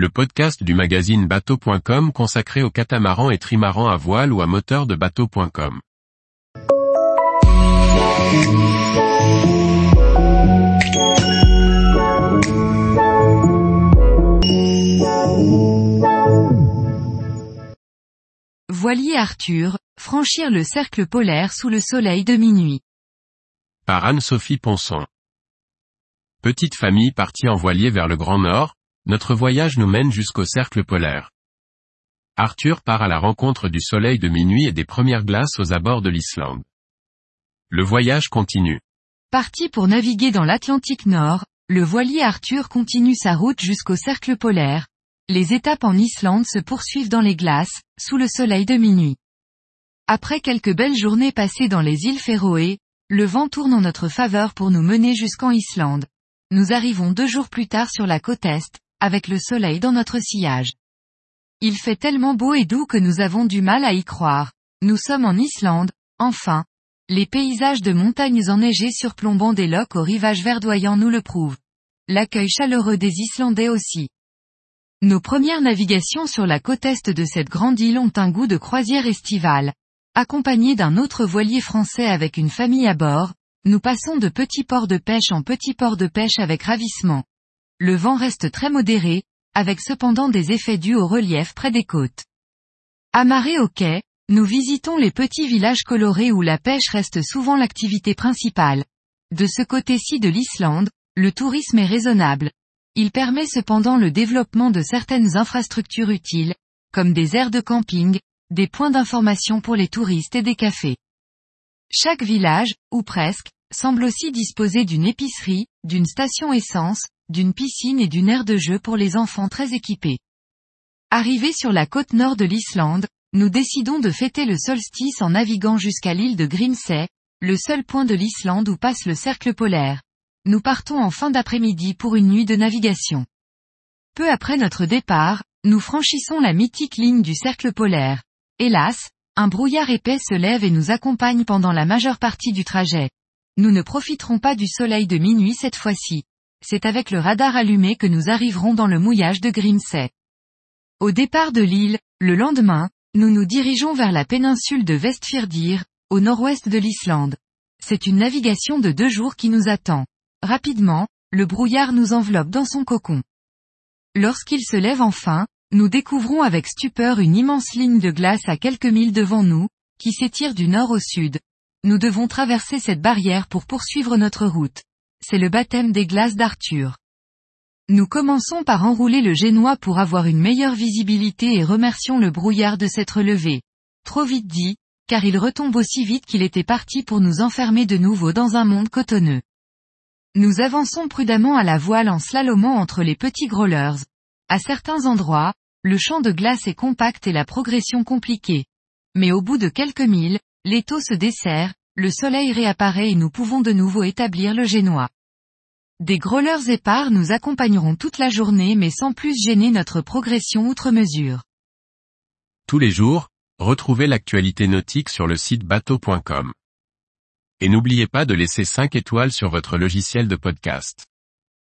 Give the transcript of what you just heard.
le podcast du magazine bateau.com consacré aux catamarans et trimarans à voile ou à moteur de bateau.com. Voilier Arthur, franchir le cercle polaire sous le soleil de minuit. Par Anne-Sophie Ponson. Petite famille partie en voilier vers le Grand Nord, notre voyage nous mène jusqu'au cercle polaire. Arthur part à la rencontre du soleil de minuit et des premières glaces aux abords de l'Islande. Le voyage continue. Parti pour naviguer dans l'Atlantique Nord, le voilier Arthur continue sa route jusqu'au cercle polaire. Les étapes en Islande se poursuivent dans les glaces, sous le soleil de minuit. Après quelques belles journées passées dans les îles Féroé, le vent tourne en notre faveur pour nous mener jusqu'en Islande. Nous arrivons deux jours plus tard sur la côte Est, avec le soleil dans notre sillage. Il fait tellement beau et doux que nous avons du mal à y croire. Nous sommes en Islande, enfin. Les paysages de montagnes enneigées surplombant des lochs au rivage verdoyant nous le prouvent. L'accueil chaleureux des Islandais aussi. Nos premières navigations sur la côte est de cette grande île ont un goût de croisière estivale. Accompagné d'un autre voilier français avec une famille à bord, nous passons de petits ports de pêche en petits ports de pêche avec ravissement. Le vent reste très modéré, avec cependant des effets dus au relief près des côtes. Amarrés au quai, nous visitons les petits villages colorés où la pêche reste souvent l'activité principale. De ce côté-ci de l'Islande, le tourisme est raisonnable. Il permet cependant le développement de certaines infrastructures utiles, comme des aires de camping, des points d'information pour les touristes et des cafés. Chaque village, ou presque, semble aussi disposer d'une épicerie, d'une station essence, d'une piscine et d'une aire de jeu pour les enfants très équipés. Arrivés sur la côte nord de l'Islande, nous décidons de fêter le solstice en naviguant jusqu'à l'île de Grimsey, le seul point de l'Islande où passe le cercle polaire. Nous partons en fin d'après-midi pour une nuit de navigation. Peu après notre départ, nous franchissons la mythique ligne du cercle polaire. Hélas, un brouillard épais se lève et nous accompagne pendant la majeure partie du trajet. Nous ne profiterons pas du soleil de minuit cette fois-ci. C'est avec le radar allumé que nous arriverons dans le mouillage de Grimsey. Au départ de l'île, le lendemain, nous nous dirigeons vers la péninsule de Vestfirdir, au nord-ouest de l'Islande. C'est une navigation de deux jours qui nous attend. Rapidement, le brouillard nous enveloppe dans son cocon. Lorsqu'il se lève enfin, nous découvrons avec stupeur une immense ligne de glace à quelques milles devant nous, qui s'étire du nord au sud. Nous devons traverser cette barrière pour poursuivre notre route. C'est le baptême des glaces d'Arthur. Nous commençons par enrouler le génois pour avoir une meilleure visibilité et remercions le brouillard de s'être levé. Trop vite dit, car il retombe aussi vite qu'il était parti pour nous enfermer de nouveau dans un monde cotonneux. Nous avançons prudemment à la voile en slalomant entre les petits growlers. À certains endroits, le champ de glace est compact et la progression compliquée. Mais au bout de quelques milles, l'étau se dessert, le soleil réapparaît et nous pouvons de nouveau établir le génois. Des growlers épars nous accompagneront toute la journée mais sans plus gêner notre progression outre mesure. Tous les jours, retrouvez l'actualité nautique sur le site bateau.com. Et n'oubliez pas de laisser 5 étoiles sur votre logiciel de podcast.